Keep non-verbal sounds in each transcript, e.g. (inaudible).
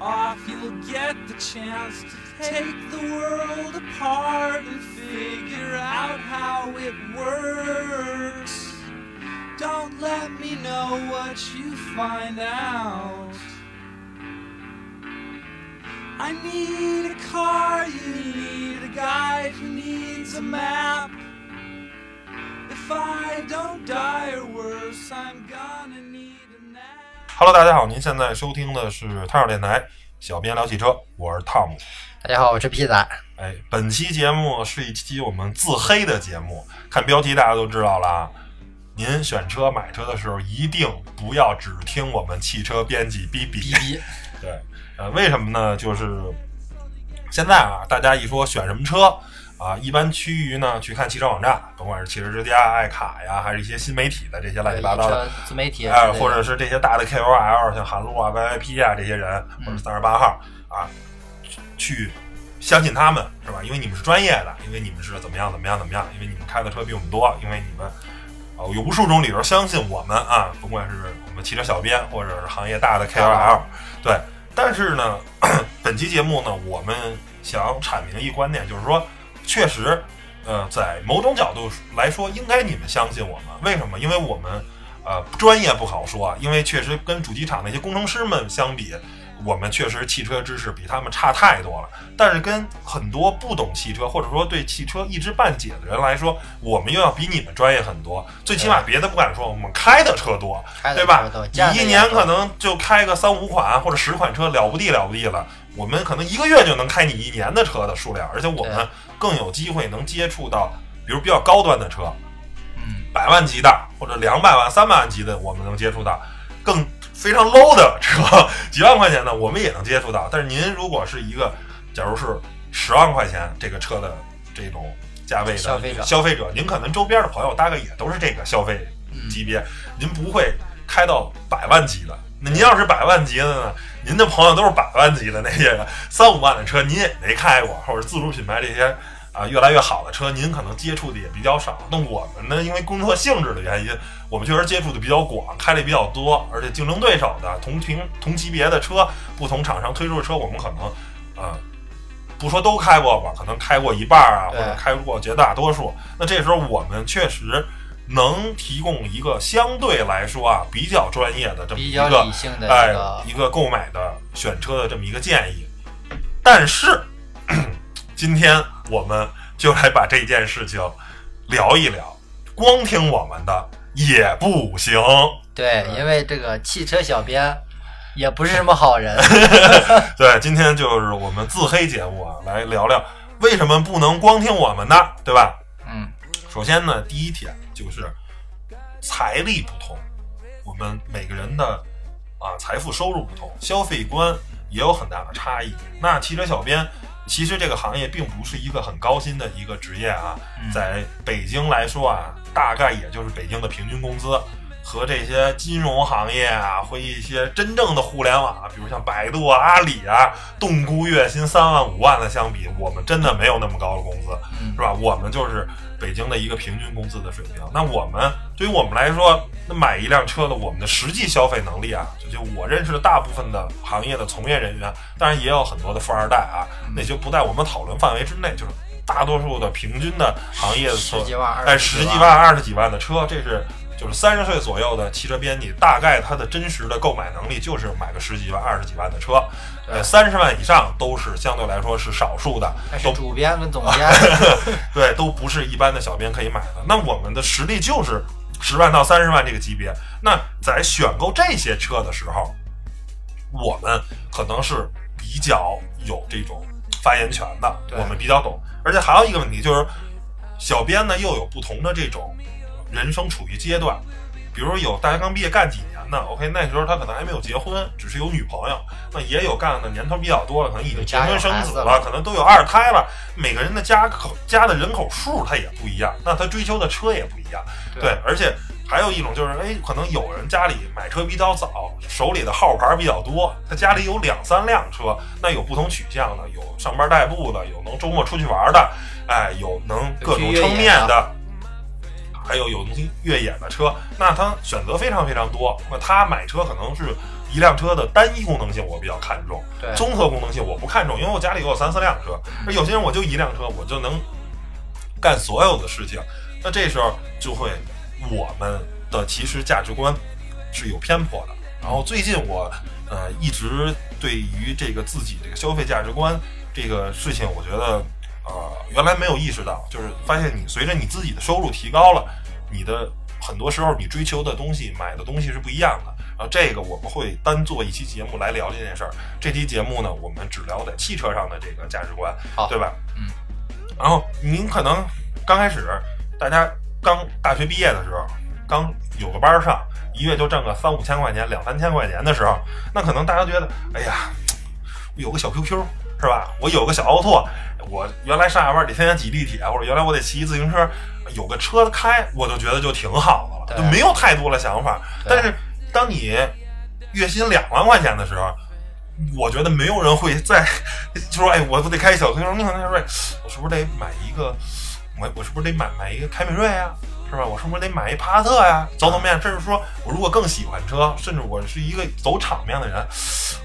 off, you'll get the chance to take the world apart and figure out how it works. Don't let me know what you find out. I need a car, you need a guide who needs a map. If I don't die or worse, I'm gonna need. Hello，大家好，您现在收听的是汤小电台，小编聊汽车，我是汤姆。大家好，我是皮仔。哎，本期节目是一期我们自黑的节目，看标题大家都知道了啊。您选车买车的时候，一定不要只听我们汽车编辑哔哔。哔哔，对，呃，为什么呢？就是现在啊，大家一说选什么车啊，一般趋于呢去看汽车网站，甭管是汽车之家、爱卡呀，还是一些新媒体的这些乱七八糟的，自媒体哎，或者是这些大的 KOL，像韩露啊、VIP 啊这些人，或者三十八号啊，去相信他们是吧？因为你们是专业的，因为你们是怎么样怎么样怎么样，因为你们开的车比我们多，因为你们啊有无数种理由相信我们啊，甭管是我们汽车小编或者是行业大的 KOL，对。但是呢，(coughs) 本期节目呢，我们想阐明一观点，就是说，确实，呃，在某种角度来说，应该你们相信我们。为什么？因为我们，呃，专业不好说，因为确实跟主机厂那些工程师们相比，我们确实汽车知识比他们差太多了。但是跟很多不懂汽车或者说对汽车一知半解的人来说，我们又要比你们专业很多。最起码别的不敢说，我们开的车多，对吧你一年可能就开个三五款或者十款车，了不地了不地了。我们可能一个月就能开你一年的车的数量，而且我们更有机会能接触到，比如比较高端的车，嗯，百万级的或者两百万、三百万级的，我们能接触到；更非常 low 的车，(laughs) 几万块钱的，我们也能接触到。但是您如果是一个，假如是十万块钱这个车的这种价位的消费者消费者，您可能周边的朋友大概也都是这个消费嗯级别，您不会开到百万级的。您要是百万级的呢？您的朋友都是百万级的那些人三五万的车，您也没开过，或者自主品牌这些啊越来越好的车，您可能接触的也比较少。那我们呢，因为工作性质的原因，我们确实接触的比较广，开的比较多，而且竞争对手的同平同级别的车，不同厂商推出的车，我们可能呃不说都开过吧，可能开过一半啊，或者开过绝大多数。那这时候我们确实。能提供一个相对来说啊比较专业的这么比较一个理性的哎一个购买的选车的这么一个建议。但是 (clears throat) 今天我们就来把这件事情聊一聊，光听我们的也不行。对，因为这个汽车小编也不是什么好人，(laughs) 对，今天就是我们自黑节目啊，来聊聊为什么不能光听我们的，对吧？嗯，首先呢，第一点就是财力不同，我们每个人的啊财富收入不同，消费观也有很大的差异。那汽车小编其实这个行业并不是一个很高薪的一个职业啊，嗯在北京来说啊，大概也就是北京的平均工资。和这些金融行业啊，或一些真正的互联网啊，比如像百度啊、阿里啊，动估月薪三万五万的相比，我们真的没有那么高的工资。嗯是吧？我们就是北京的一个平均工资的水平。那我们对于我们来说，那买一辆车的我们的实际消费能力啊，就就我认识的大部分的行业的从业人员，当然也有很多的富二代啊，那就不在我们讨论范围之内。就是大多数的平均的行业的车十几万、哎，二十几万、二十几万的车，这是就是三十岁左右的汽车编辑，大概他的真实的购买能力就是买个十几万、二十几万的车。呃，三十万以上都是相对来说是少数的，都是主编跟总 (laughs) 监，对，都不是一般的小编可以买的。那我们的实力就是十万到三十万这个级别。那在选购这些车的时候，我们可能是比较有这种发言权的，我们比较懂。而且还有一个问题就是，小编呢又有不同的这种人生处于阶段。比如有大学刚毕业干几年的，OK，那时候他可能还没有结婚，只是有女朋友。那也有干的年头比较多了，可能已经结婚生子了，可能都有二胎了。每个人的家口家的人口数他也不一样，那他追求的车也不一样。对，而且还有一种就是，哎，可能有人家里买车比较早，手里的号牌比较多，他家里有两三辆车，那有不同取向的，有上班代步的，有能周末出去玩的，哎，有能各种撑面的。还有有东西越野的车，那他选择非常非常多。那他买车可能是一辆车的单一功能性我比较看重，对，综合功能性我不看重，因为我家里有三四辆车，而有些人我就一辆车，我就能干所有的事情。那这时候就会我们的其实价值观是有偏颇的。然后最近我呃一直对于这个自己这个消费价值观这个事情，我觉得呃原来没有意识到，就是发现你随着你自己的收入提高了，你的很多时候你追求的东西、买的东西是不一样的。然后这个我们会单做一期节目来聊这件事儿。这期节目呢，我们只聊在汽车上的这个价值观，好对吧？嗯。然后您可能刚开始大家刚大学毕业的时候，刚有个班儿上，一月就挣个三五千块钱、两三千块钱的时候，那可能大家觉得，哎呀，我有个小 QQ 是吧？我有个小奥拓，我原来上下班得天天挤地铁，或者原来我得骑自行车，有个车开，我就觉得就挺好的了，就没有太多的想法。但是当你月薪两万块钱的时候，我觉得没有人会再就说，哎，我不得开小可能说，哎我是不是得买一个，我我是不是得买买一个凯美瑞啊？是吧？我是不是得买一帕萨特呀？走走面，甚至说我如果更喜欢车，甚至我是一个走场面的人，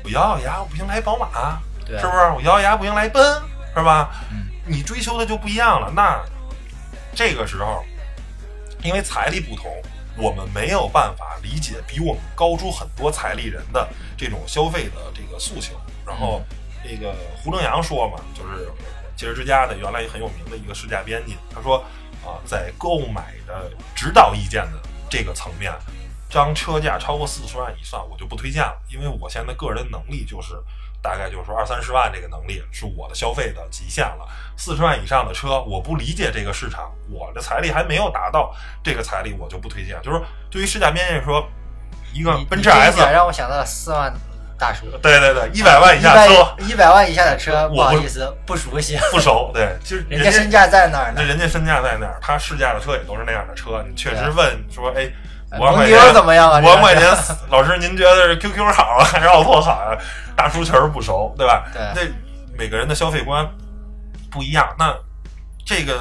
我咬咬牙，我不行来宝马，对，是不是？我咬咬牙不行来奔，是吧？嗯你追求的就不一样了。那这个时候，因为财力不同，我们没有办法理解比我们高出很多财力人的这种消费的这个诉求。然后，这个胡正阳说嘛，就是汽车之家的原来很有名的一个试驾编辑，他说啊、在购买的指导意见的这个层面，当车价超过四十万以上，我就不推荐了，因为我现在个人能力就是大概就是说二三十万这个能力是我的消费的极限了。四十万以上的车，我不理解这个市场，我的财力还没有达到这个财力，我就不推荐。就是对于试驾编辑说，一个奔驰 S，让我想到了四万大叔，对对对，一百万以一下车一百万以下的车，不不好意思，不熟悉，不熟，对，就是人家身价在那儿呢。那人家身价在那儿，他试驾的车也都是那样的车。你确实问说，哎，哎五万块钱怎么样啊？五万块钱，老师您觉得是 QQ 好啊，还是奥拓好啊？大叔确实不熟，对吧？对那每个人的消费观不一样。那这个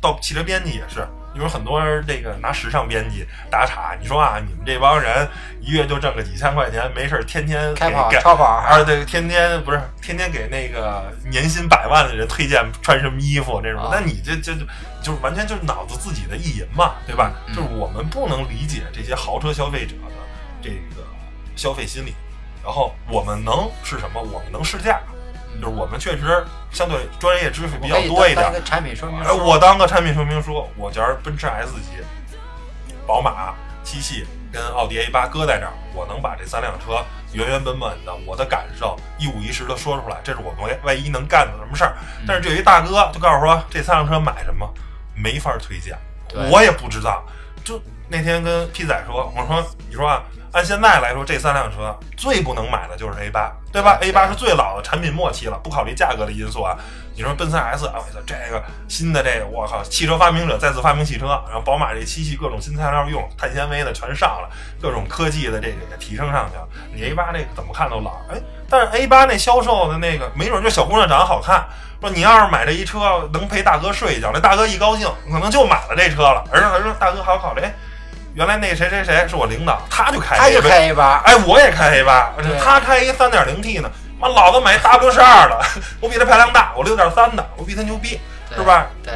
到汽车编辑也是，有很多人这个拿时尚编辑打岔。你说啊，你们这帮人一月就挣个几千块钱，没事儿天天开跑超跑啊，对，天天不是天天给那个年薪百万的人推荐穿什么衣服这种，啊那你这这就就是完全就是脑子自己的意淫嘛，对吧？嗯就是我们不能理解这些豪车消费者的这个消费心理，然后我们能是什么？我们能试驾，就是我们确实相对专业知识比较多一点当当一。个产品说明哎，书。我当个产品说明书，我觉得奔驰 S 级、宝马、七系跟奥迪 A 八搁在这儿，我能把这三辆车原原本本的我的感受一五一十的说出来，这是我们万一能干的什么事儿。嗯但是就有一大哥就告诉说这三辆车买什么，没法推荐，我也不知道。就那天跟 P 仔说，我说你说啊，按现在来说，这三辆车最不能买的就是 A 八，对吧？A 八是最老的产品末期了，不考虑价格的因素啊。你说奔三 S 啊，我操，这个新的这个，我靠，汽车发明者再次发明汽车，然后宝马这七系各种新材料用，碳纤维的全上了，各种科技的这个也提升上去了。你 A 八这个怎么看都老，哎，但是 A 八那销售的那个，没准就小姑娘长得好看。说你要是买这一车，能陪大哥睡一觉，那大哥一高兴，可能就买了这车了。而且他说大哥还要考虑，哎，原来那谁谁谁是我领导，他就开他就 A 八开 A 八，哎，我也开 A 八，他开一三点零 T 呢，妈老子买 W 十二的，(laughs) 我比他排量大，我六点三的，我比他牛逼，是吧？对，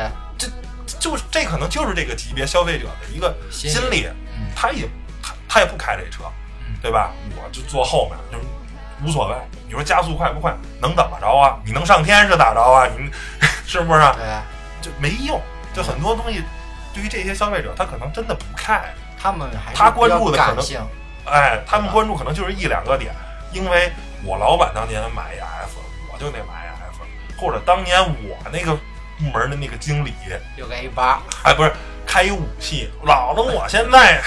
就是这可能就是这个级别消费者的一个心理他也他他也不开这车嗯，对吧？我就坐后面，就是无所谓。你说加速快不快，能怎么着啊？你能上天是咋着啊？你 (laughs) 是不是啊？对，就没用。就很多东西，对于这些消费者，他可能真的不 care。他们还是他关注的可能哎，他们关注可能就是一两个点，因为我老板当年买一 F，我就得买一 F，或者当年我那个部门的那个经理，有个 A 八，哎，不是开一五系，老子我现在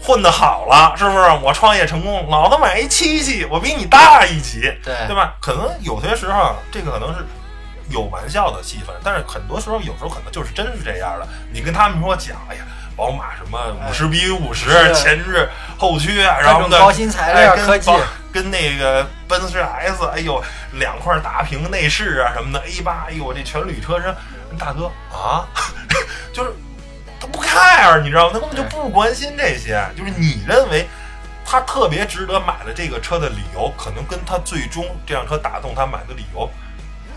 混的好了，是不是？我创业成功，老子买一七系，我比你大一级，对对吧？可能有些时候这个可能是有玩笑的气氛，但是很多时候有时候可能就是真是这样的。你跟他们说讲，哎呀。宝马什么五十比五十是前置后驱啊，然后呢各种高新材料科技，跟那个奔驰 S，哎呦，两块大屏内饰啊什么的，A 八，哎呦，这全铝车身，大哥啊，(laughs) 就是他不 care，你知道吗？他根本就不关心这些。就是你认为他特别值得买的这个车的理由，可能跟他最终这辆车打动他买的理由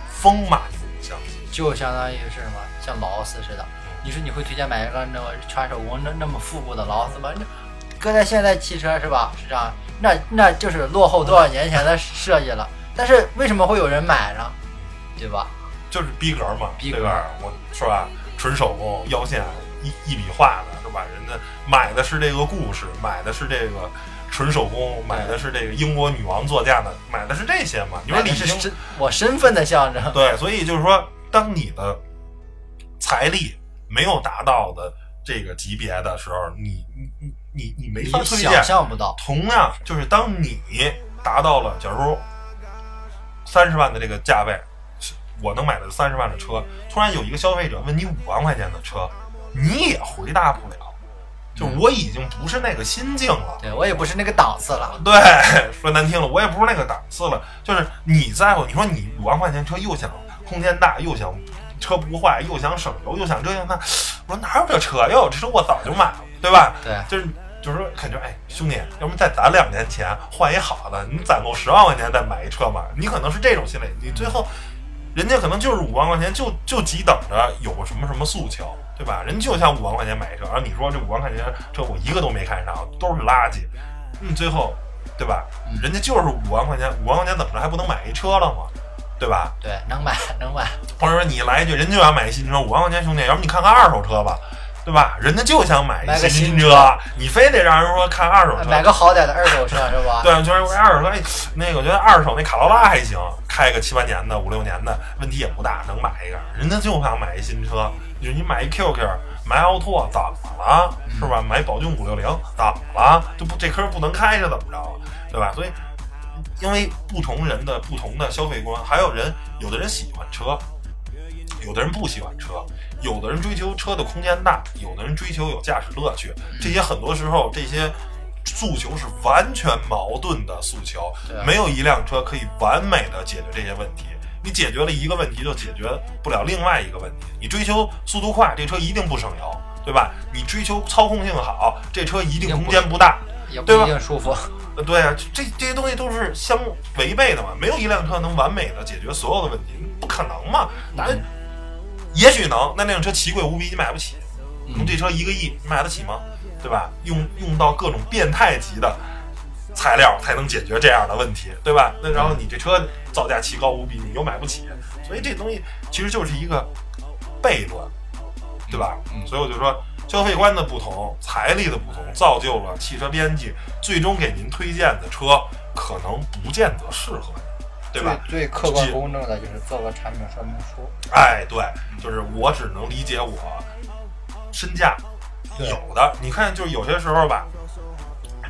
风马牛不相及。就相当于是什么，像劳斯似的。你说你会推荐买一个那个全手工那那么复古的劳斯吗？那搁在现在汽车是吧？是这样那那就是落后多少年前的设计了。但是为什么会有人买呢？对吧？就是逼格嘛，逼格对吧？我是吧？纯手工腰线一一笔画的，是吧？人家买的是这个故事，买的是这个纯手工，买的是这个英国女王座驾的，买的是这些嘛？你说买李宁的是身我身份的象征。对，所以就是说，当你的财力没有达到的这个级别的时候，你你你你你没法推荐想。象不到，同样，就是当你达到了，假如三十万的这个价位，我能买的三十万的车，突然有一个消费者问你五万块钱的车，你也回答不了。就我已经不是那个心境了，对我也不是那个档次了。对，说难听了，我也不是那个档次了。就是你在乎，你说你五万块钱车又想空间大，又想车不坏，又想省油，又想这样那，我说哪有这车？要有这车我早就买了，对吧？对，就是就是说，感觉哎，兄弟，要不再攒两年钱换一好的，你攒够十万块钱再买一车嘛？你可能是这种心理，你最后人家可能就是五万块钱就就急等着有什么什么诉求，对吧？人就想五万块钱买一车，然后你说这五万块钱车我一个都没看上，都是垃圾，嗯最后对吧？人家就是五万块钱，五万块钱怎么着还不能买一车了吗？对吧？对，能买能买。或者说你来一句，人就想买一新车，五万块钱兄弟，要不你看看二手车吧，对吧？人家就想买一新新车，你非得让人说看二手车，买个好点的二手车是吧？对，就是二手车，哎，那个我觉得二手那卡罗拉还行，开个七八年的、五六年的，问题也不大，能买一个。人家就想买一新车，就是你买一 QQ，买奥拓怎么了？是吧？买宝骏五六零怎么了？就不这科不能开是怎么着？对吧？所以，因为不同人的不同的消费观，还有人有的人喜欢车，有的人不喜欢车，有的人追求车的空间大，有的人追求有驾驶乐趣。这些很多时候这些诉求是完全矛盾的诉求没有一辆车可以完美的解决这些问题。你解决了一个问题，就解决不了另外一个问题。你追求速度快，这车一定不省油，对吧？你追求操控性好，这车一定空间不大。也不对吧一定舒服。呃，对啊，这这些东西都是相违背的嘛，没有一辆车能完美的解决所有的问题，不可能嘛。那也许能，那那辆车奇贵无比，你买不起。你这车一个亿，你买得起吗？对吧？用用到各种变态级的材料才能解决这样的问题，对吧？那然后你这车造价奇高无比，你又买不起，所以这东西其实就是一个悖论，对吧？嗯所以我就说，消费观的不同，财力的不同，造就了汽车编辑最终给您推荐的车可能不见得适合你，对吧？最最客观公正的就是做个产品说明书。哎，对，就是我只能理解我身价有的。你看，就是有些时候吧，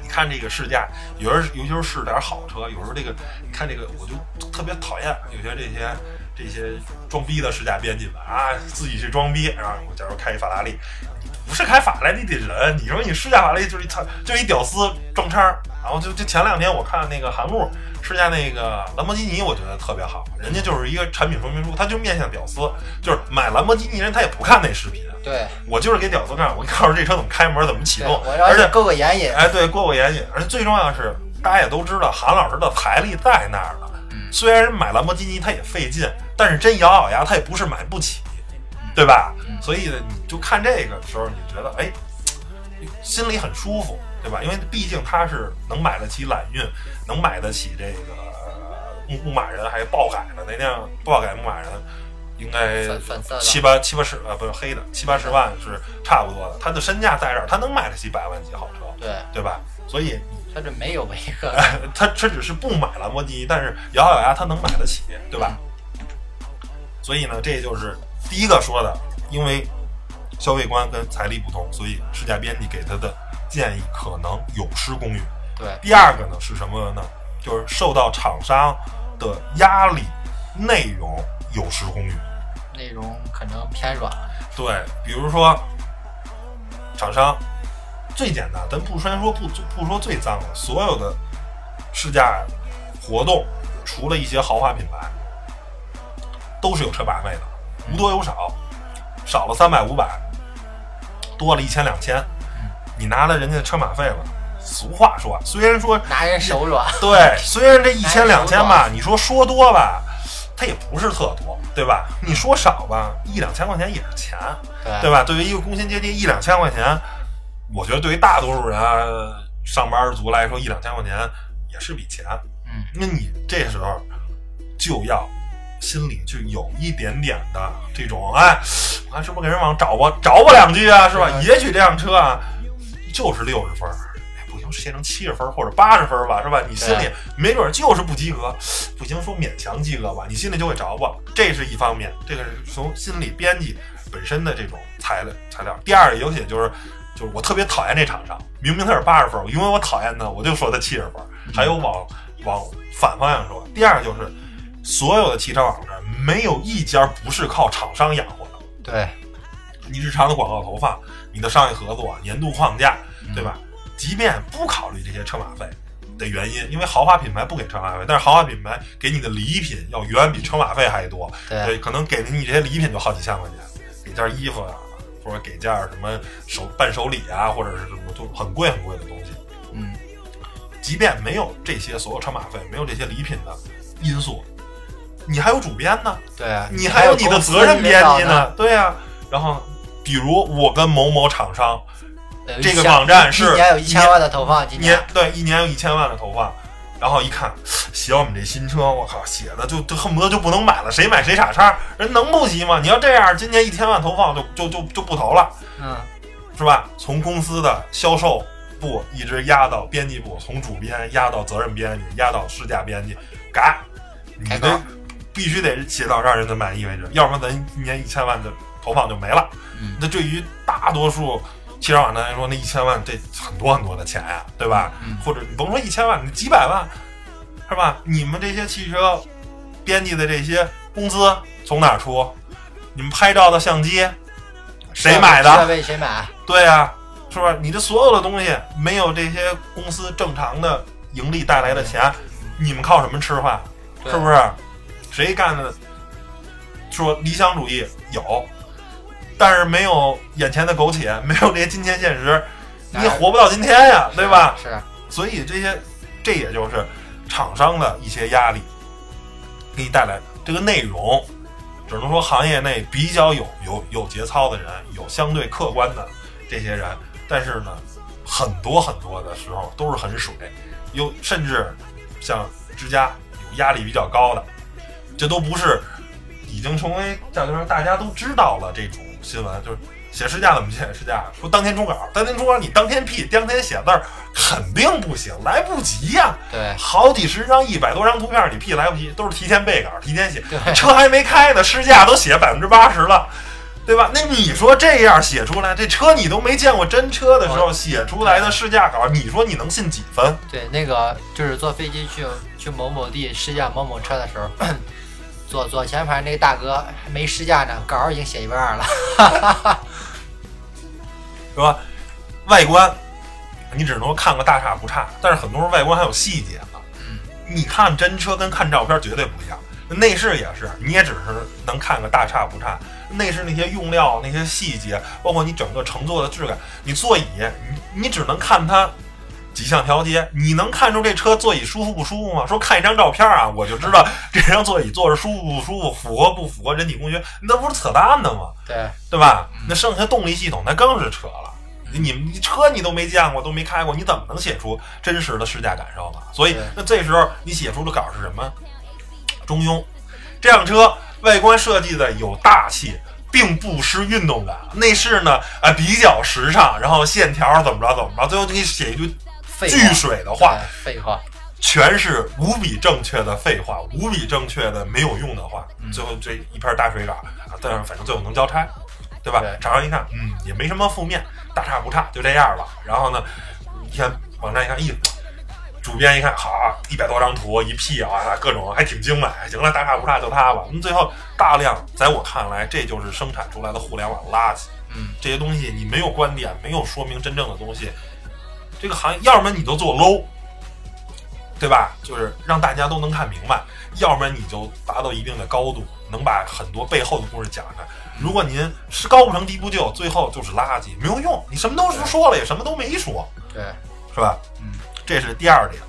你看这个试驾，有人尤其是试点好车，有时候这个你看这个，我就特别讨厌有些这些这些装逼的试驾编辑们啊，自己去装逼，然后我假如开一法拉利。你不是开法拉利的人，你说你试驾法拉利就是一操，就一屌丝撞叉儿。然后就就前两天我看那个韩露试驾那个兰博基尼，我觉得特别好，人家就是一个产品说明书，他就面向屌丝，就是买兰博基尼人他也不看那视频，对，我就是给屌丝看，我告诉这车怎么开门，怎么启动，而且过过眼瘾。哎对过过眼瘾，而且最重要的是，大家也都知道韩老师的财力在那儿呢，虽然人买兰博基尼他也费劲，但是真咬咬牙他也不是买不起，对吧？所以呢，你就看这个的时候，你就觉得哎，心里很舒服，对吧？因为毕竟他是能买得起揽运，能买得起这个牧牧马人，还爆改的那辆爆改牧马人，应该七八七八十呃不是黑的七八十万是差不多的，他的身价在这儿，他能买得起百万级豪车，对，对吧？所以他这没有一个 (laughs) 他他只是不买兰博基尼，但是咬咬牙他能买得起，对吧？所以呢，这就是第一个说的，因为消费观跟财力不同，所以试驾编辑给他的建议可能有失公允。对第二个呢是什么呢？就是受到厂商的压力，内容有失公允。内容可能偏软。对，比如说厂商最简单，咱不先说不不说最脏的，所有的试驾活动，除了一些豪华品牌，都是有车把费的，无多有少，少了三百五百，多了一千两千，你拿了人家的车马费了。俗话说，虽然说拿人手软，(laughs) 对，虽然这一千两千吧，你说说多吧，它也不是特多，对吧？你说少吧，一两千块钱也是钱，对对吧？对于一个工薪阶级，一两千块钱，我觉得对于大多数人啊，上班族来说，一两千块钱也是笔钱。嗯，那你这时候就要心里就有一点点的这种，哎，(sighs) 我看是不是给人往找吧找吧两句啊，是吧？也许这辆车啊，就是六十分儿，哎，不行，写成七十分儿或者八十分儿吧，是吧？你心里没准儿就是不及格，不行，说勉强及格吧，你心里就会找吧，这是一方面，这个是从心理编辑本身的这种材料材料。第二个，尤其就是就是我特别讨厌这厂商，明明他是八十分儿，因为我讨厌他，我就说他七十分儿。还有往往反方向说，第二个就是所有的汽车网站没有一家不是靠厂商养活的。对，你日常的广告投放，你的商业合作、年度框架，对吧？即便不考虑这些车马费的原因，因为豪华品牌不给车马费，但是豪华品牌给你的礼品要远比车马费还多，对可能给了你这些礼品就好几千块钱，给件衣服啊，或者给件什么手伴手礼啊，或者是什么都很贵很贵的东西。嗯，即便没有这些所有车马费，没有这些礼品的因素，你还有主编呢，对啊，你还有你的责任编辑呢，对呀、然后，比如我跟某某厂商，这个网站是一年有一千万的投放，今年。对一年有一千万的投放，然后一看写我们这新车，我靠，写的就就恨不得就不能买了，谁买谁傻叉，人能不急吗？你要这样，今年一千万投放就就就就不投了，嗯，是吧？从公司的销售部一直压到编辑部，从主编压到责任编辑，压到试驾编辑，嘎，你改稿。得必须得写到让人家满意为止，要不然咱一年一千万的投放就没了。嗯那对于大多数汽车网站来说，那一千万这很多很多的钱呀，对吧？嗯或者你甭说一千万，你几百万，是吧？你们这些汽车编辑的这些工资从哪儿出？你们拍照的相机谁买的？设备谁买？对呀、是吧？你这所有的东西没有这些公司正常的盈利带来的钱，你们靠什么吃饭？是不是？谁干的？说理想主义有，但是没有眼前的苟且，没有这些金钱现实，你也活不到今天呀，对吧？是，所以这些，这也就是厂商的一些压力，给你带来这个内容，只能说行业内比较有有有节操的人，有相对客观的这些人，但是呢，很多很多的时候都是很水，有甚至像之家有压力比较高的，这都不是已经成为叫做大家都知道了这种新闻，就是写试驾怎么写试驾，说当天出稿，当天出稿你当天批，当天写字儿肯定不行，来不及呀、对好几十张、一百多张图片你 P 来不及，都是提前备稿、提前写，对车还没开呢，试驾都写百分之八十了。对吧？那你说这样写出来，这车你都没见过真车的时候写出来的试驾稿，你说你能信几分？对，那个就是坐飞机去去某某地试驾某某车的时候，左左前排那个大哥还没试驾呢，稿儿已经写一半儿了。(laughs) 是吧？外观你只能看个大差不差，但是很多时候外观还有细节呢。嗯，你看真车跟看照片绝对不一样。内饰也是，你也只是能看个大差不差。内饰那些用料、那些细节，包括你整个乘坐的质感，你座椅，你你只能看它几项调节，你能看出这车座椅舒服不舒服吗？说看一张照片啊，我就知道这张座椅坐着舒服不舒服，符合不符合人体工学，那不是扯淡的吗？对，对吧？那剩下动力系统那更是扯了。你们你车你都没见过，都没开过，你怎么能写出真实的试驾感受呢？所以那这时候你写出的稿是什么？中庸。这辆车外观设计的有大气，并不失运动感。内饰呢，啊比较时尚，然后线条怎么着怎么着，最后就给你写一句巨废话，水的话，废话，全是无比正确的废话，无比正确的没有用的话。嗯最后这一片大水稿啊，但是反正最后能交差，对吧？对厂商一看，嗯，也没什么负面，大差不差，就这样了。然后呢，一看网站一看，咦，主编一看，好，一百多张图一 P 啊，各种还挺精美。行了，大差不差就它吧。那最后大量，在我看来，这就是生产出来的互联网垃圾。嗯，这些东西你没有观点，没有说明真正的东西，这个行业要么你就做 low，对吧？就是让大家都能看明白，要不然你就达到一定的高度，能把很多背后的故事讲开。如果您是高不成低不就，最后就是垃圾，没有用。你什么都说了，也什么都没说，对，是吧？嗯，这是第二点。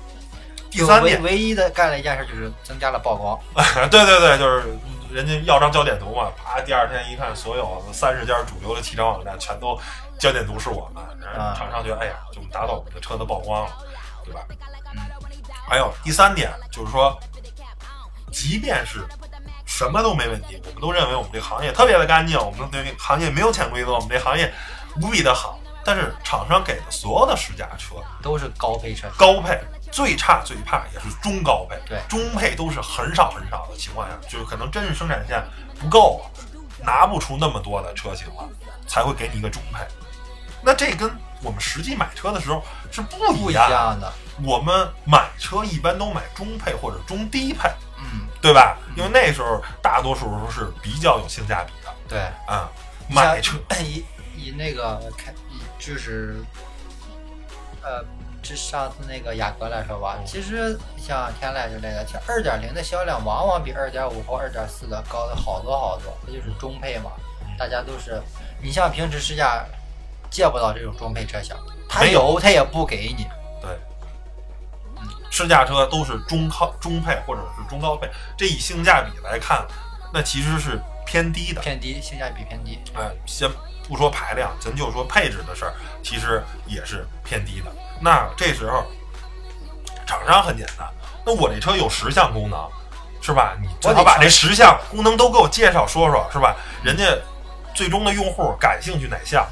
第三点，唯一的干了一件事就是增加了曝光，(laughs) 对对对，就是人家要张焦点图嘛，啪，第二天一看，所有三十家主流的汽车网站全都焦点图是我们，然后啊厂商觉得，哎呀，就达到我们的车的曝光了，对吧？嗯，还有第三点就是说，即便是什么都没问题，我们都认为我们这个行业特别的干净，我们这个行业没有潜规则，我们这行业无比的好。但是厂商给的所有的试驾车，都是高配车，高配最差最怕也是中高配，对中配都是很少很少的情况下，就是可能真是生产线不够了，拿不出那么多的车型了，才会给你一个中配。那这跟我们实际买车的时候是不不一一样的。我们买车一般都买中配或者中低配，嗯，对吧？因为那时候大多数时候是比较有性价比的对，啊、买车以以那个开以就是，呃，这上次那个雅阁来说吧，其实像天籁之类的，像二点零的销量往往比二点五或二点四的高的好多好多，这就是中配嘛，大家都是，你像平时试驾借不到这种中配车型，他有他也不给你，对，嗯试驾车都是中靠中配或者是中高配，这以性价比来看，那其实是偏低的。偏低，性价比偏低，哎，先不说排量，咱就说配置的事儿，其实也是偏低的。那这时候，厂商很简单，那我这车有十项功能，是吧？你最好把这十项功能都给我介绍说说，是吧？人家最终的用户感兴趣哪项？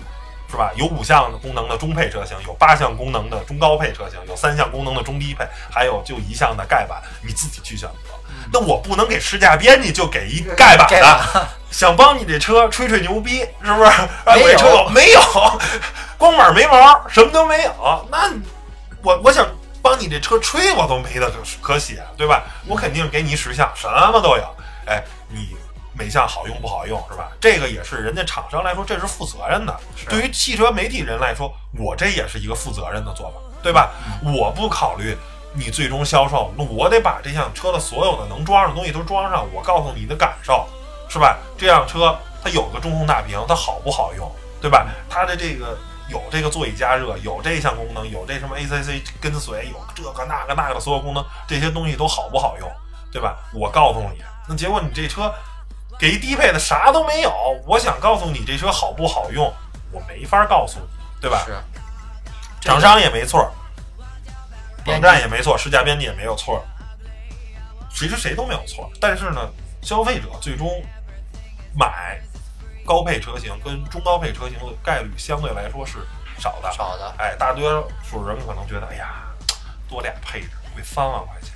是吧？有五项功能的中配车型，有八项功能的中高配车型，有三项功能的中低配，还有就一项的盖板，你自己去选择。那我不能给试驾编辑就给一盖板的，(laughs) 想帮你这车吹吹牛逼，是不是？哎，没有没有？光板没毛，什么都没有。那我我想帮你这车吹，我都没得可可写，对吧？我肯定给你十项，什么都有。哎，你每项好用不好用，是吧？这个也是人家厂商来说，这是负责任的。对于汽车媒体人来说，我这也是一个负责任的做法，对吧？我不考虑。你最终销售，那我得把这项车的所有的能装上的东西都装上，我告诉你的感受，是吧？这辆车它有个中控大屏，它好不好用，对吧？它的这个有这个座椅加热，有这项功能，有这什么 ACC 跟随，有这个那个那个的所有功能，这些东西都好不好用，对吧？我告诉你，那结果你这车给一低配的啥都没有，我想告诉你这车好不好用，我没法告诉你，对吧？是，厂商也没错，网站也没错，试驾编辑也没有错，其实谁都没有错。但是呢，消费者最终买高配车型跟中高配车型的概率相对来说是少的。少的，哎，大多数人可能觉得，哎呀，多俩配置贵三万块钱，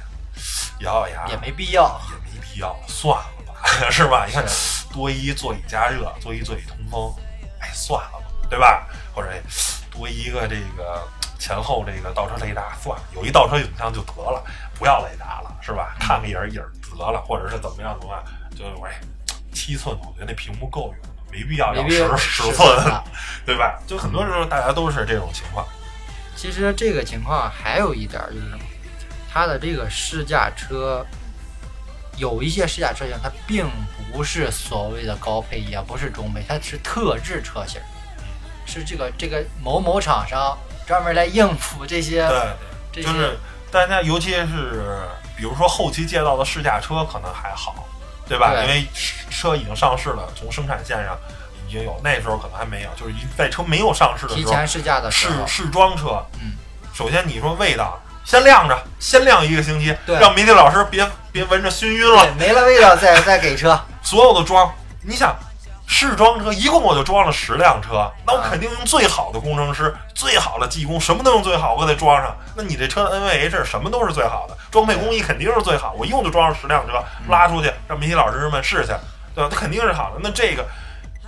咬咬牙也没必要，也没必要，算了吧，(laughs) 是吧？你看多一座椅加热，多一座椅通风，哎，算了吧，对吧？或者哎多一个这个前后这个倒车雷达，算了，有一倒车影像就得了，不要雷达了，是吧？看个影儿影儿得了，或者是怎么样怎么样，就哎，七寸，我觉得那屏幕够用了，没必要要十十寸 (laughs) 对吧？就很多时候大家都是这种情况，其实这个情况还有一点儿就是什么，它的这个试驾车，有一些试驾车型它并不是所谓的高配，也不是中配，它是特制车型，是这个这个某某厂商专门来应付这些对。这就是大家，尤其是比如说后期借到的试驾车，可能还好，对吧？对因为车已经上市了，从生产线上已经有，那时候可能还没有，就是一在车没有上市的时候，提前试驾的时候，试试装车。嗯，首先你说味道，先晾着，先晾一个星期，对让媒体老师别别闻着熏晕对，了。没了味道再再给车，(laughs) 所有的装，你想。试装车一共我就装了十辆车，那我啊肯定用最好的工程师、最好的技工，什么都用最好，我给它装上。那你这车的 NVH 什么都是最好的，装配工艺肯定是最好。我一共就装了十辆车，拉出去让媒体老师们试去，对吧？它肯定是好的。那这个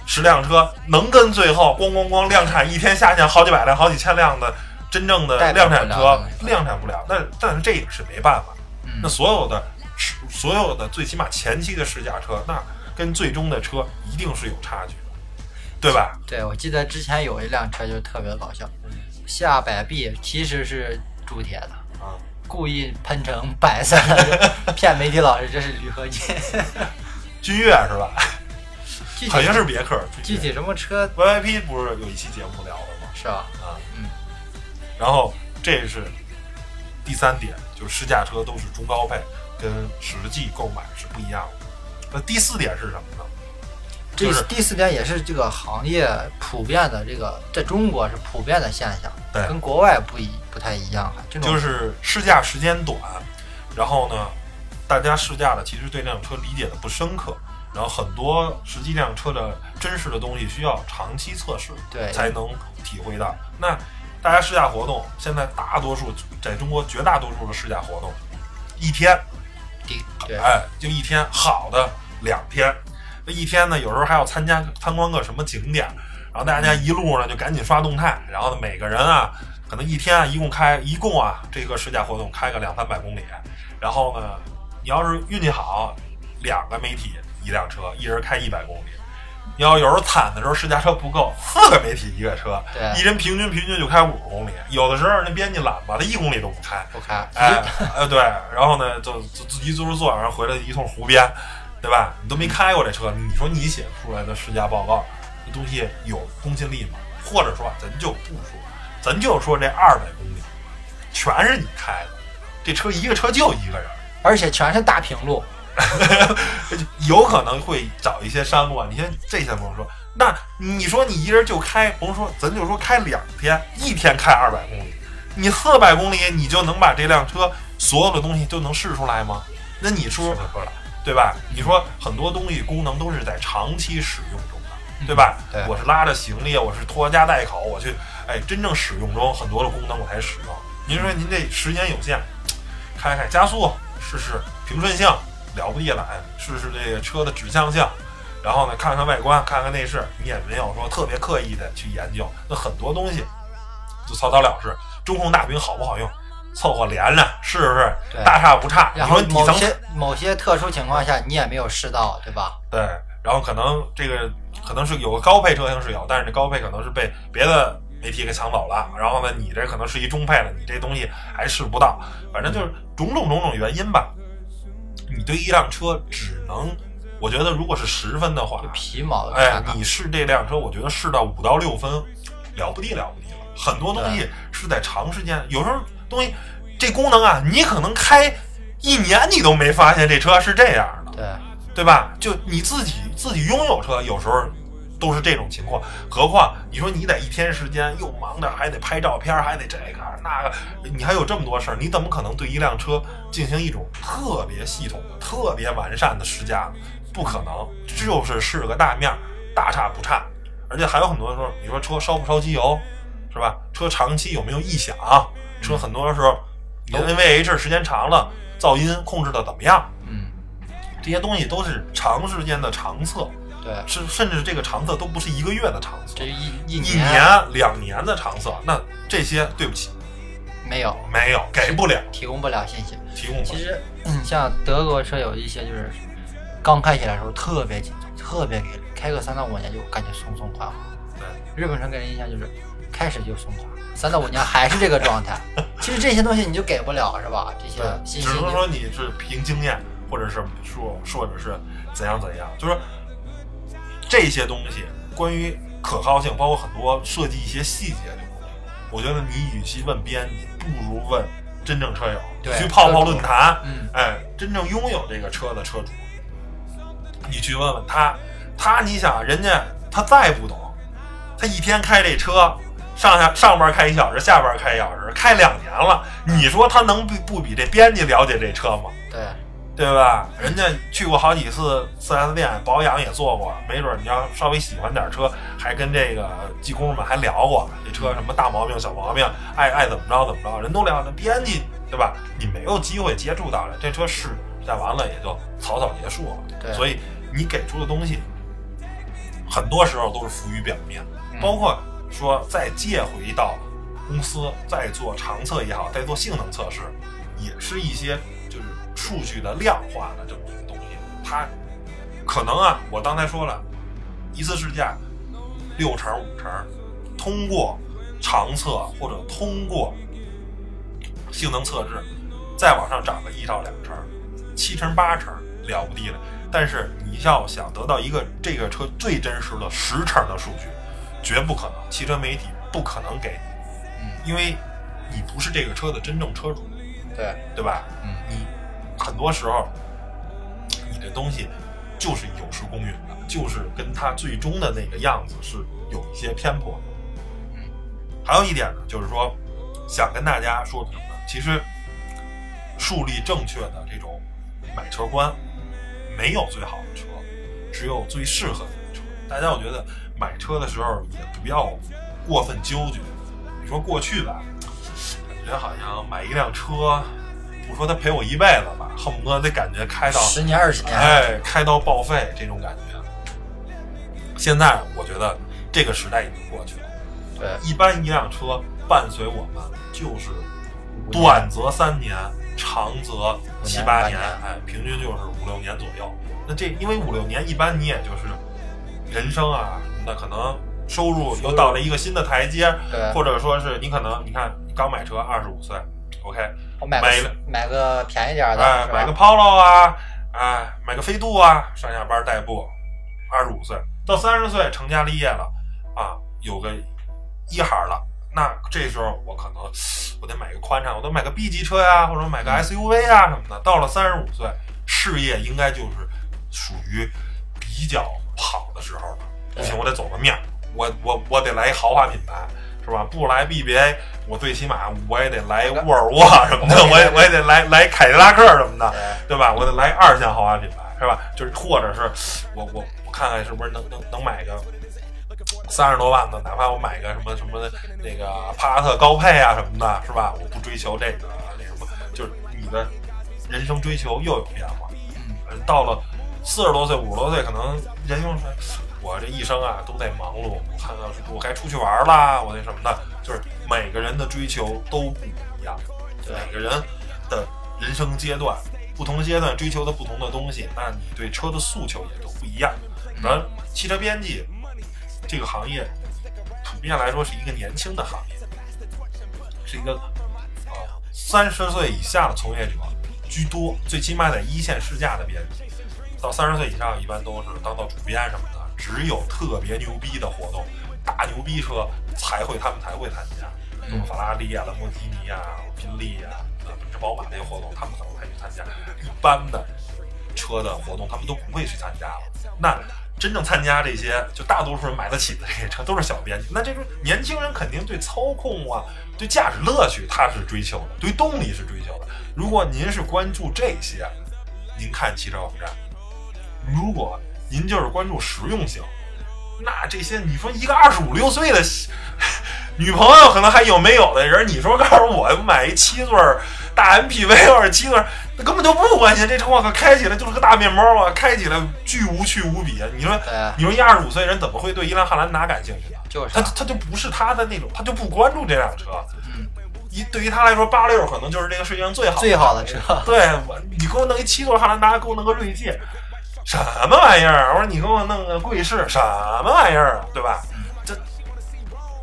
十辆车能跟最后咣咣咣量产一天下线好几百辆、好几千辆的真正的量产车量产不了？那但是这也是没办法。嗯那所有的所有的最起码前期的试驾车，那跟最终的车一定是有差距的，对吧？对，我记得之前有一辆车就特别搞笑，下摆臂其实是铸铁的，啊，故意喷成白色的，(laughs) 骗媒体老师这是铝合金。(laughs) 君越是吧？好像是别克。具体什么车 VIP 不是有一期节目聊的吗？是吧？啊，嗯。然后这是第三点，就是试驾车都是中高配，跟实际购买是不一样的。那第四点是什么呢？这就是第四点也是这个行业普遍的这个，在中国是普遍的现象，对跟国外不一不太一样哈。这种就是试驾时间短，然后呢，大家试驾的其实对这辆车理解的不深刻，然后很多实际这辆车的真实的东西需要长期测试对才能体会到。那大家试驾活动现在大多数在中国绝大多数的试驾活动，一天，哎，就一天，好的两天，那一天呢，有时候还要参加参观个什么景点，然后大家一路呢就赶紧刷动态，然后呢每个人啊，可能一天啊一共开一共啊这个试驾活动开个两三百公里，然后呢，你要是运气好，两个媒体一辆车，一人开一百公里。你要有时候惨的时候，试驾车不够，四个媒体一个车，对一人平均平均就开五十公里。有的时候那编辑懒吧，他一公里都不开，不开，哎，呃，对，然后呢，就就自己就是坐，然后回来一通胡编，对吧？你都没开过这车，你说你写出来的试驾报告，这东西有公信力吗？或者说，咱就不说，咱就说这二百公里，全是你开的，这车一个车就一个人，而且全是大平路，(laughs) 有可能会找一些山路啊。你先这先不用说，那你说你一人就开，甭说，咱就说开两天，一天开二百公里，你四百公里你就能把这辆车所有的东西都能试出来吗？那你说对吧？你说很多东西功能都是在长期使用中的，对吧？对我是拉着行李，我是拖家带口，我去，哎，真正使用中很多的功能我才使用。您说您这时间有限，开开加速，试试平顺性，了不地了，哎，试试这个车的指向性，然后呢，看看外观，看看内饰，你也没有说特别刻意的去研究，那很多东西就草草了事。中控大屏好不好用？凑合连着试试，大差不差。你然后说某些某些特殊情况下你也没有试到，对吧？对，然后可能这个可能是有个高配车型是有，但是这高配可能是被别的媒体给抢走了。然后呢，你这可能是一中配了，你这东西还试不到，反正就是种种种种原因吧。你对一辆车只能，我觉得如果是十分的话就，皮毛的哎你试这辆车，我觉得试到五到六分，了不地了不地了。很多东西是在长时间，有时候东西这功能啊，你可能开一年你都没发现这车是这样的。对对吧？就你自己自己拥有车，有时候都是这种情况。何况你说你得一天时间又忙着，还得拍照片，还得这个那个，你还有这么多事儿，你怎么可能对一辆车进行一种特别系统的、特别完善的试驾？不可能，就是试个大面，大差不差。而且还有很多时候，你说车烧不烧机油，是吧？车长期有没有异响？车很多时候都 NVH 时间长了，噪音控制的怎么样？嗯这些东西都是长时间的长测，对，是甚至这个长测都不是一个月的长测，这一一一年、两年的长测，那这些对不起，没有没有给不了，提供不了信息。提供不了。其实，嗯，像德国车有一些就是刚开起来的时候特别紧张，特别给力，开个三到五年就感觉松松垮垮。对，日本车给人印象就是开始就松垮，三到五年还是这个状态。(laughs) 其实这些东西你就给不了，是吧？这些，信息你只能说你是凭经验，或者是说或者是怎样怎样，就是说这些东西关于可靠性，包括很多设计一些细节的东西，我觉得你与其问编辑，不如问真正车友，对去泡泡论坛，嗯哎，真正拥有这个车的车主，你去问问他，他你想人家他再不懂，他一天开这车。上下上班开一小时，下班开一小时，开两年了。你说他能不不比这编辑了解这车吗？对对吧？人家去过好几次 4S 店，保养也做过，没准你要稍微喜欢点车，还跟这个技工们还聊过这车什么大毛病、小毛病，爱爱怎么着怎么着，人都聊。那编辑对吧？你没有机会接触到了，这车试驾完了也就草草结束了。对所以你给出的东西，很多时候都是浮于表面，嗯包括说再借回到公司再做长测也好，再做性能测试，也是一些就是数据的量化的这么一个东西。它可能啊，我刚才说了，一次试驾六成五成，通过长测或者通过性能测试，再往上涨个一到两成，七成八成了不地了。但是你要想得到一个这个车最真实的十成的数据，绝不可能，汽车媒体不可能给你，嗯，因为你不是这个车的真正车主，对，对吧？嗯你很多时候，你这东西就是有失公允的，就是跟它最终的那个样子是有一些偏颇的。嗯，还有一点呢，就是说，想跟大家说什么？其实，树立正确的这种买车观，没有最好的车，只有最适合你的车。大家我觉得买车的时候也不要过分纠结。你说过去吧，感觉好像买一辆车，不说他陪我一辈子吧，恨不得得感觉开到十年二十年，哎，开到报废这种感觉。现在我觉得这个时代已经过去了。对，一般一辆车伴随我们就是短则三年，长则七八年，哎，平均就是五六年左右。那这因为五六年，一般你也就是人生啊那，可能收入又到了一个新的台阶，对或者说是你可能你看你刚买车二十五岁，OK，我买个买个便宜点儿的，哎，买个 Polo 啊，哎，买个飞度啊，上下班代步，二十五岁到三十岁成家立业了啊，有个一孩了，那这时候我可能我得买个宽敞，我得买个 B 级车呀，或者买个 SUV 啊什么的。到了三十五岁，事业应该就是属于比较好的时候了。不行，我得走个面儿，我我我得来一豪华品牌。是吧？不来 BBA，我最起码我也得来沃尔沃什么的，我也我也得来来凯迪拉克什么的，对吧？我得来二线豪华品牌，是吧？就是或者是我我我看看是不是能能能买个三十多万的，哪怕我买个什么什么那个帕萨特高配啊什么的，是吧？我不追求这个那什么，就是你的人生追求又有变化。嗯，到了四十多岁、五十多岁，可能人又说，我这一生啊都在忙碌，我看到我该出去玩啦，我那什么的，就是每个人的追求都不一样，每个人的人生阶段，不同阶段追求的不同的东西，那你对车的诉求也都不一样。而汽车编辑这个行业，普遍来说是一个年轻的行业，是一个啊三十岁以下的从业者居多，最起码在一线试驾的编辑。到三十岁以上，一般都是当到主编什么的。只有特别牛逼的活动，大牛逼车才会他们才会参加，什么法拉利啊、兰博基尼啊、宾利啊、奔驰、宝马这些活动，他们可能会去参加。一般的车的活动，他们都不会去参加了。那真正参加这些，就大多数人买得起的这些车，都是小编辑。那这种年轻人肯定对操控啊、对驾驶乐趣他是追求的，对动力是追求的。如果您是关注这些，您看汽车网站；如果您就是关注实用性，那这些你说一个二十五六岁的女朋友可能还有没有的人，你说告诉我买一七座大 MPV 或者七座，那根本就不关心这车，我靠，开起来就是个大面包啊，开起来巨无趣无比。你说，啊你说一二十五岁人怎么会对一辆汉兰达感兴趣呢？就是他他就不是他的那种，他就不关注这辆车。嗯，一对于他来说，八六可能就是这个世界上最好最好的车。对我，你给我弄一七座汉兰达，给我弄个锐界，什么玩意儿？我说你给我弄个贵士，什么玩意儿啊？对吧？这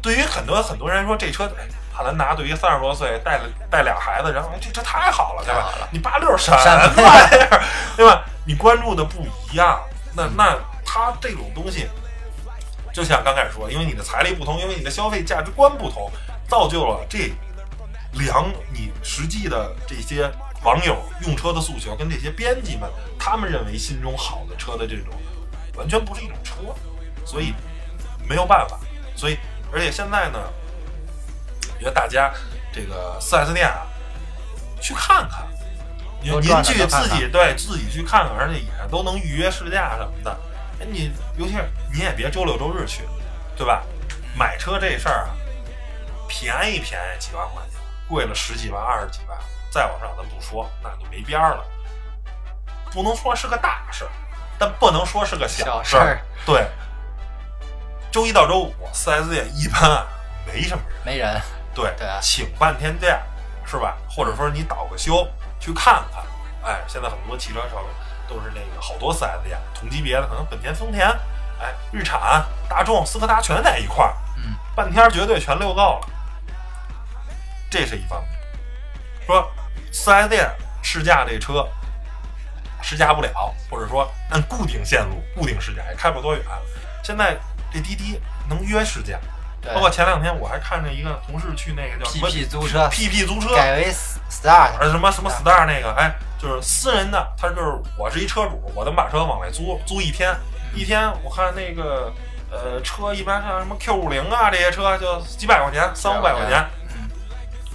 对于很多很多人来说，这车哎汉兰达对于三十多岁带了带俩孩子，然后哎这车太好了，对吧？你八六什么什么玩意儿？对吧？你关注的不一样，那那他这种东西，就像刚开始说，因为你的财力不同，因为你的消费价值观不同，造就了这两你实际的这些网友用车的诉求，跟这些编辑们他们认为心中好的车的这种，完全不是一种车，所以没有办法。所以，而且现在呢，我觉得大家这个 4S 店啊，去看看，您您去自己对自己去看看，而且也都能预约试驾什么的。哎，你尤其是你也别周六周日去，对吧？买车这事儿啊，便宜便宜几万块钱，贵了十几万、二十几万，再往上咱不说，那就没边儿了。不能说是个大事儿，但不能说是个小事儿。对，周一到周五四 S 店一般啊没什么人。没人，对，对啊请半天假是吧？或者说你倒个休去看看。哎，现在很多汽车厂都是那个好多四 S 店，同级别的可能本田、丰田，哎，日产、大众、斯柯达全在一块儿，嗯，半天绝对全溜够了。这是一方面。说 4S 店试驾这车，试驾不了，或者说按固定线路、固定试驾也开不了多远。现在这滴滴能约试驾，包括前两天我还看着一个同事去那个叫什么，PP 租车。PP 租车，改为 Star，呃什么什么 Star 那个，哎，就是私人的，他就是我是一车主，我能把车往外租，租一天，一天我看那个呃车一般像什么 Q 五零啊这些车就几百块钱，三五百块钱，嗯，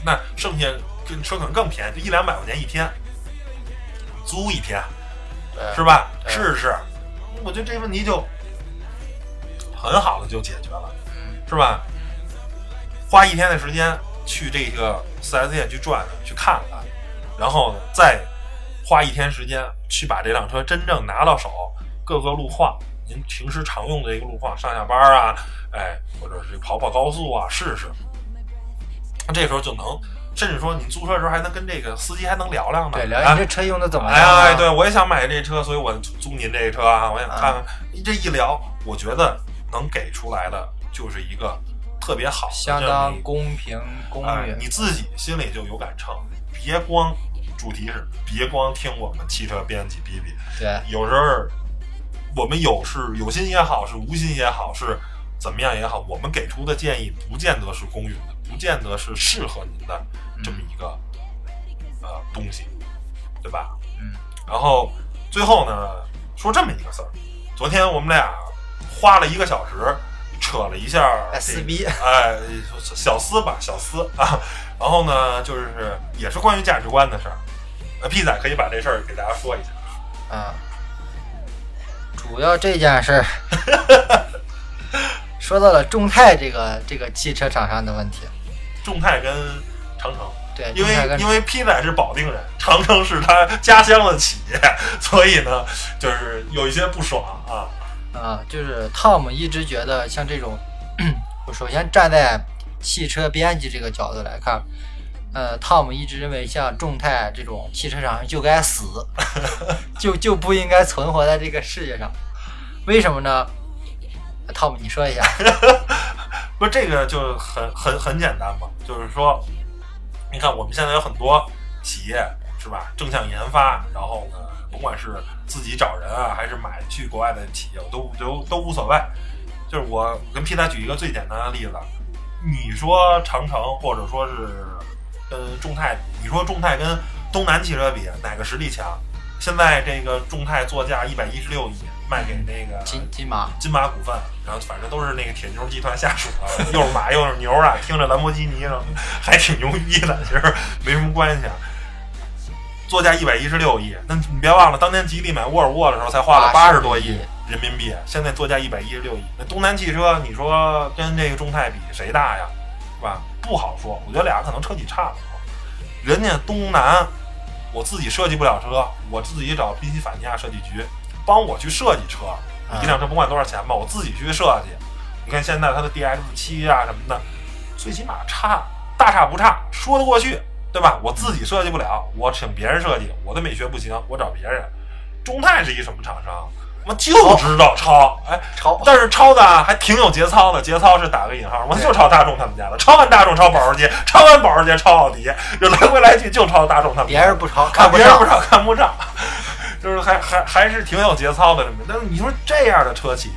那剩下跟车可能更便宜，就一两百块钱一天，租一天，是吧？试试，我觉得这问题就很好的就解决了，嗯是吧？花一天的时间去这个四 S 店去转去看看，然后呢再花一天时间去把这辆车真正拿到手，各个路况，您平时常用的这个路况，上下班啊，哎，或者是跑跑高速啊，试试。那这时候就能，甚至说你租车的时候还能跟这个司机还能聊聊呢，对，了哎解你这车用的怎么哎样啊？呀，对，我也想买这车，所以我租租您这车啊，我想看看。你这一聊，我觉得能给出来的就是一个特别好的相当公平公允，。哎你自己心里就有杆秤，别光主题是别光听我们汽车编辑逼逼，对，有时候我们有是有心也好，是无心也好，是怎么样也好，我们给出的建议不见得是公允的，不见得是适合您的这么一个、呃东西，对吧？嗯。然后最后呢，说这么一个事儿，昨天我们俩花了一个小时扯了一下撕逼，哎，小撕吧，小撕啊。然后呢，就是也是关于价值观的事儿。呃，P 仔可以把这事儿给大家说一下。啊，主要这件事儿 (laughs) 说到了众泰这个这个汽车厂商的问题，众泰跟长城，对，因为因为 P 仔是保定人，长城是他家乡的企业，所以呢，就是有一些不爽啊。啊，就是 Tom 一直觉得像这种，(clears throat) 我首先站在汽车编辑这个角度来看，呃，Tom 一直认为像众泰这种汽车厂商就该死，(laughs) 就就不应该存活在这个世界上。为什么呢？Tom，你说一下。(laughs) 不，这个就很很很简单嘛，就是说，你看我们现在有很多企业是吧，正向研发，然后呢，甭管是自己找人啊，还是买去国外的企业，都都都无所谓。就是我跟皮仔举一个最简单的例子，你说长城或者说是跟众泰，你说众泰跟东南汽车比，哪个实力强？现在这个众泰作价一百一十六亿，卖给那个金金马，金马股份，然后反正都是那个铁牛集团下属的，(laughs) 又是马又是牛啊，听着兰博基尼了，还挺牛逼的，其实没什么关系啊。作价一百一十六亿，那你别忘了，当年吉利买沃尔沃的时候才花了八十多亿人民币，现在作价一百一十六亿。那东南汽车，你说跟这个众泰比谁大呀？是吧？不好说，我觉得俩可能车企差不多。人家东南，我自己设计不了车，我自己找宾夕法尼亚设计局帮我去设计车，一辆车甭管多少钱吧，我自己去设计。你看现在它的 DX 七啊什么的，最起码差大差不差，说得过去，对吧？我自己设计不了，我请别人设计，我的美学不行，我找别人。中泰是一什么厂商？我就知道抄，哎，抄但是抄的啊还挺有节操的，节操是打个引号，我就抄大众他们家的，抄完大众抄保时捷，抄完保时捷抄奥迪，就来回来去就抄大众他们家的。别人不抄，看别人不。抄看不上，就是还还还是挺有节操的什么。但是你说这样的车企，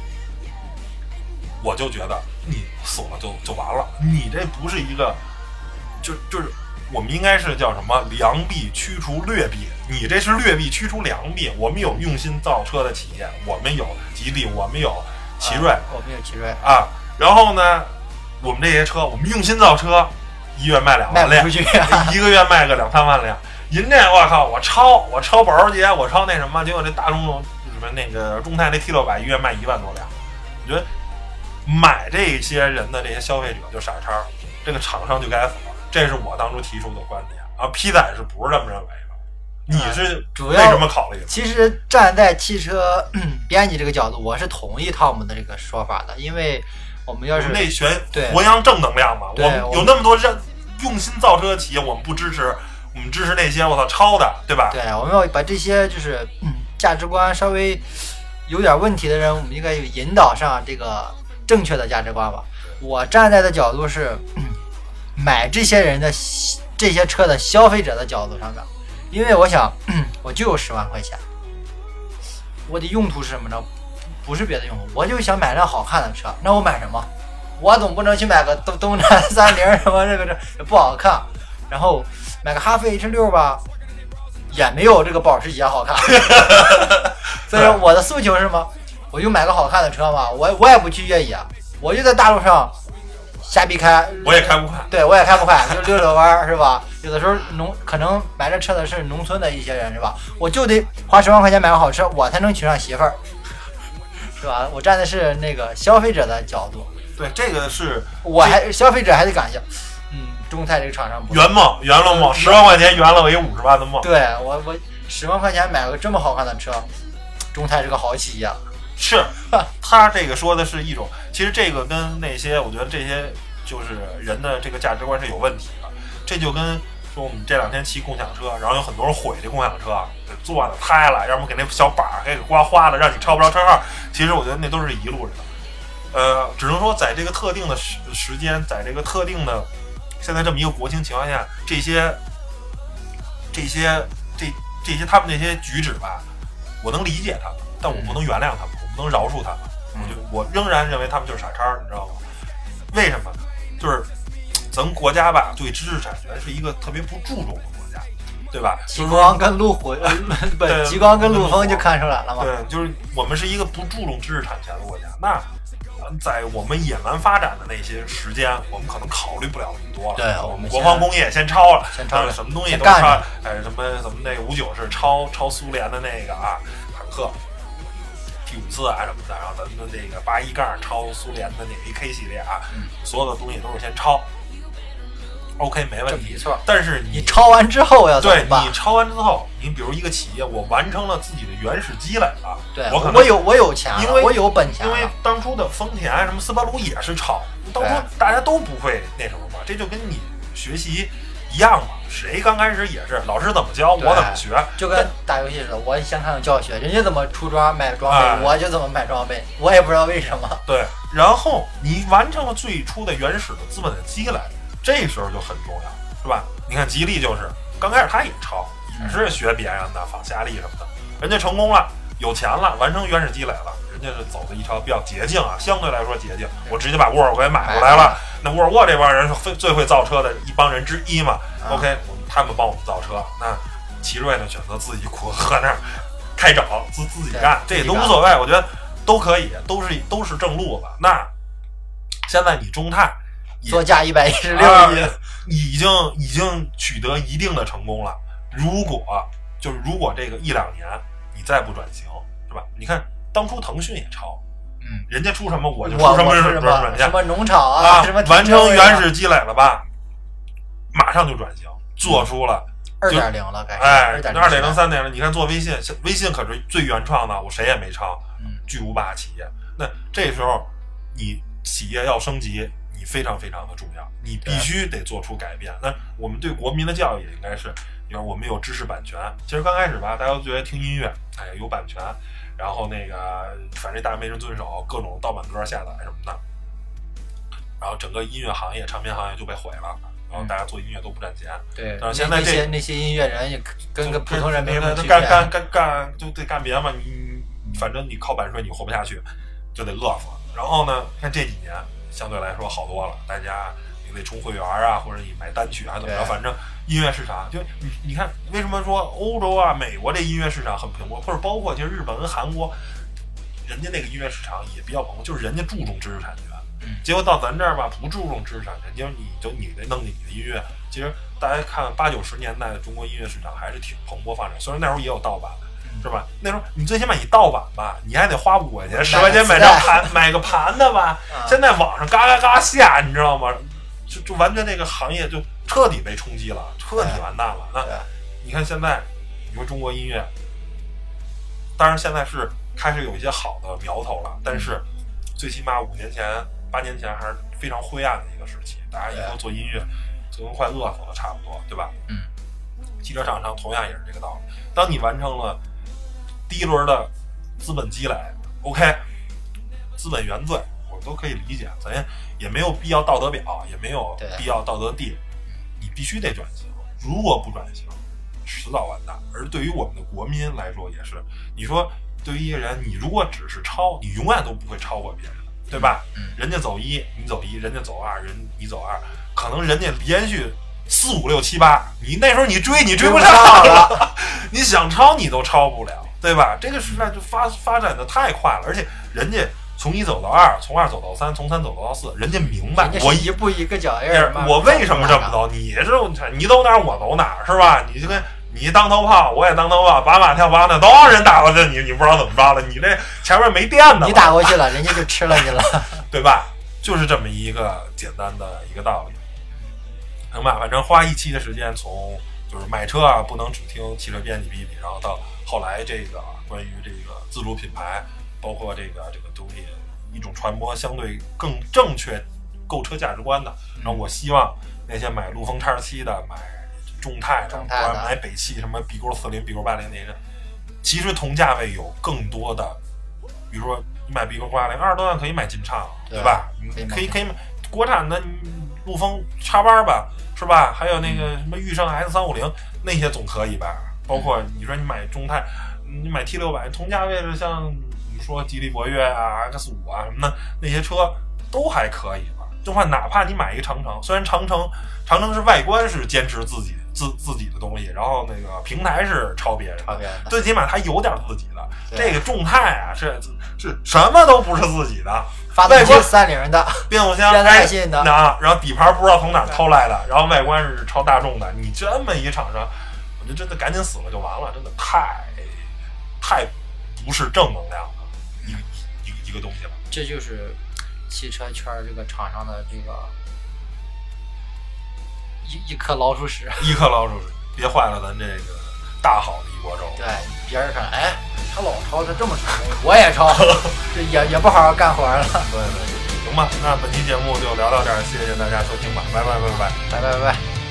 我就觉得你死了就就完了，你这不是一个，就就是我们应该是叫什么良币驱除劣币，你这是劣币驱除良币。我们有用心造车的企业，我们有吉利，我们有奇瑞啊我们有奇瑞，啊，然后呢，我们这些车，我们用心造车，一月卖两万辆。(laughs) 一个月卖个两三万辆。人这我靠，我超我超保时捷，我超那什么，结果这大众什么那个众泰那 T 六百一月卖一万多辆。我觉得买这些人的这些消费者就傻叉，这个厂商就该死。这是我当初提出的观点啊。P 仔是不是这么认为的？你是主要什么考虑的？其实站在汽车 (clears throat) 编辑这个角度，我是同意汤姆的这个说法的，因为我们要是我们得学对弘扬正能量嘛。我们有那么多认用心造车的企业，我们不支持，我们支持那些我操抄的，对吧？对，我们要把这些就是、嗯、价值观稍微有点问题的人，我们应该引导上这个正确的价值观吧。我站在的角度是、嗯买这些人的这些车的消费者的角度上面，因为我想、嗯我就有十万块钱，我的用途是什么呢？不是别的用途，我就想买辆好看的车。那我买什么？我总不能去买个东东南三菱什么这个这不好看，然后买个哈弗 H 六吧，也没有这个保时捷好看。(laughs) 所以说我的诉求是什么？我就买个好看的车嘛，我我也不去越野，我就在大路上瞎逼开。我也开不快。对，我也开不快，就溜溜弯儿是吧？有的时候农可能买这车的是农村的一些人是吧？我就得花十万块钱买个好车，我才能娶上媳妇儿，是吧？我站的是那个消费者的角度，对，这个是我还消费者还得感谢，嗯，中泰这个厂商圆梦，圆了梦，十万块钱圆了我一五十万的梦。对我我十万块钱买个这么好看的车，中泰是个好企业。(laughs) 是，他这个说的是一种，其实这个跟那些，我觉得这些就是人的这个价值观是有问题的。这就跟说我们这两天骑共享车，然后有很多人毁这共享车，给坐了、胎了，要么给那小板儿给刮花了，让你抄不着车号。其实我觉得那都是一路人。呃，只能说在这个特定的时时间，在这个特定的现在这么一个国情情况下，这些这些这这些他们那些举止吧，我能理解他们，但我不能原谅他们，我不能饶恕他们。我就我仍然认为他们就是傻叉，你知道吗？为什么？就是咱们国家吧，对知识产权是一个特别不注重的国家，对吧？极光跟陆虎，(laughs) 极光跟陆风就看出来了嘛。对，就是我们是一个不注重知识产权的国家。那呃在我们野蛮发展的那些时间，我们可能考虑不了那么多了。对我我们国防工业先抄了，先超了呃什么东西都抄着，哎，什么什么那个五九是抄抄苏联的那个啊坦克。T 五四啊什么的，然后咱们的这个八一杠抄苏联的那个 AK 系列啊，嗯所有的东西都是先抄，OK 没问题。没错。但是你抄完之后要怎对么办你？抄完之后，你比如一个企业，我完成了自己的原始积累了，对，我可能我有我有钱了，因为我有本钱因为。当初的丰田什么斯巴鲁也是抄，当初大家都不会那什么嘛，这就跟你学习一样嘛，谁刚开始也是老师怎么教我怎么学，就跟打游戏似的，我先看看教学，人家怎么出装买装哎备，我就怎么买装备，我也不知道为什么。对，然后你完成了最初的原始的资本的积累，这时候就很重要，是吧？你看吉利就是刚开始他也抄，也是学别人的仿夏利什么的，人家成功了，有钱了，完成原始积累了，人家是走的一条比较捷径啊，相对来说捷径。我直接把沃尔沃给买过来了，(laughs) 那沃尔沃这帮人是最最会造车的一帮人之一嘛。啊 OK，他们帮我们造车，那奇瑞呢选择自己苦和那儿开整，自自己干，这也都无所谓，我觉得都可以，都是都是正路子。那现在你中泰也作价一百一十啊六亿，已经已经取得一定的成功了。如果就是如果这个一两年你再不转型，是吧？你看当初腾讯也抄，嗯，人家出什么我就出什么什么农场啊什么，完成原始积累了吧，马上就转型，做出了二点零了，哎二点零、三点零。你看做微信，微信可是最原创的，我谁也没抄，嗯巨无霸企业。那这时候你企业要升级，你非常非常的重要，你必须得做出改变。那我们对国民的教育也应该是，你看我们有知识版权。其实刚开始吧，大家都觉得听音乐，哎，有版权，然后那个反正大家没人遵守，各种盗版歌下载什么的，然后整个音乐行业、唱片行业就被毁了。然后大家做音乐都不赚钱，对，但是那那现在这些那些音乐人也跟个普通人没什么区别。干干干干就得干别嘛，你反正你靠版税你活不下去，就得饿死。然后呢，看这几年相对来说好多了，大家你得充会员啊，或者你买单曲啊怎么着，反正音乐市场就你你看为什么说欧洲啊、美国这音乐市场很蓬勃，或者包括其实日本跟韩国，人家那个音乐市场也比较蓬勃，就是人家注重知识产权。嗯结果到咱这儿吧，不注重知识产权，结果你就你得弄你的音乐。其实大家看八九十年代的中国音乐市场还是挺蓬勃发展，虽然那时候也有盗版，是吧？那时候你最起码你盗版吧，你还得花五块钱、十块钱买张盘，买个盘的吧。啊现在网上嘎嘎嘎下，你知道吗？就就完全这个行业就彻底被冲击了，彻底完蛋了。那你看现在，你说中国音乐，当然现在是开始有一些好的苗头了，但是最起码五年前、八年前还是非常灰暗的一个时期，大家以后做音乐就跟快饿死了差不多，对吧？嗯。汽车厂商同样也是这个道理。当你完成了第一轮的资本积累，OK，资本原罪我都可以理解，咱也也没有必要道德表，也没有必要道德地，你必须得转型。如果不转型，迟早完蛋。而对于我们的国民来说，也是，你说对于一个人，你如果只是超，你永远都不会超过别人，对吧？嗯人家走一，你走一；人家走二，人你走二，可能人家连续四五六七八，你那时候你追你追不上了，(laughs) 你想超你都超不了，对吧？这个时代就发发展的太快了，而且人家从一走到二，从二走到三，从三走到四，人家明白我一步一个脚印儿我为什么这么走走？你是你走哪儿我走哪儿是吧？你就跟你当头炮，我也当头炮，把马跳把那都让人打过去，你你不知道怎么着了？你这前面没电呢，你打过去了，人家就吃了你了。(laughs) 对吧？就是这么一个简单的一个道理，行吧？反正花一期的时间，从就是买车啊，不能只听汽车编辑哔哔，然后到后来这个关于这个自主品牌，包括这个这个东西一种传播相对更正确购车价值观的。然后我希望那些买陆风叉七的、买众泰的、众泰的买北汽什么 B 勾四零、B 勾八零那些，其实同价位有更多的，比如说你买 B 勾八零二十多万可以买劲畅，对吧？可以可以可以买国产的陆风叉八吧，是吧？还有那个什么驭胜 S 三五零那些总可以吧？包括你说你买众泰，你买 T 六百同价位的，像你说吉利博越啊、X 五啊什么的那些车都还可以吧？就话哪怕你买一个长城，虽然长城长城是外观是坚持自己自自己的东西，然后那个平台是抄别人的，抄别人的最起码它有点自己的。这个众泰啊，是是什么都不是自己的，发动机三菱的，变速箱现代哎性的那然后底盘不知道从哪儿偷来的，然后外观是超大众的。你这么一厂商，我就真的赶紧死了就完了，真的太太不是正能量的一个一个一个东西了。这就是汽车圈这个厂商的这个一一颗老鼠屎。一颗老鼠屎，别坏了咱这个大好的一锅粥。对，别人看，哎，他老抄，他这么成功，我也抄，(laughs) 这也也不好好干活了。对对，行吧，那本期节目就聊到这儿，谢谢大家收听吧，拜拜拜拜拜。拜拜拜拜。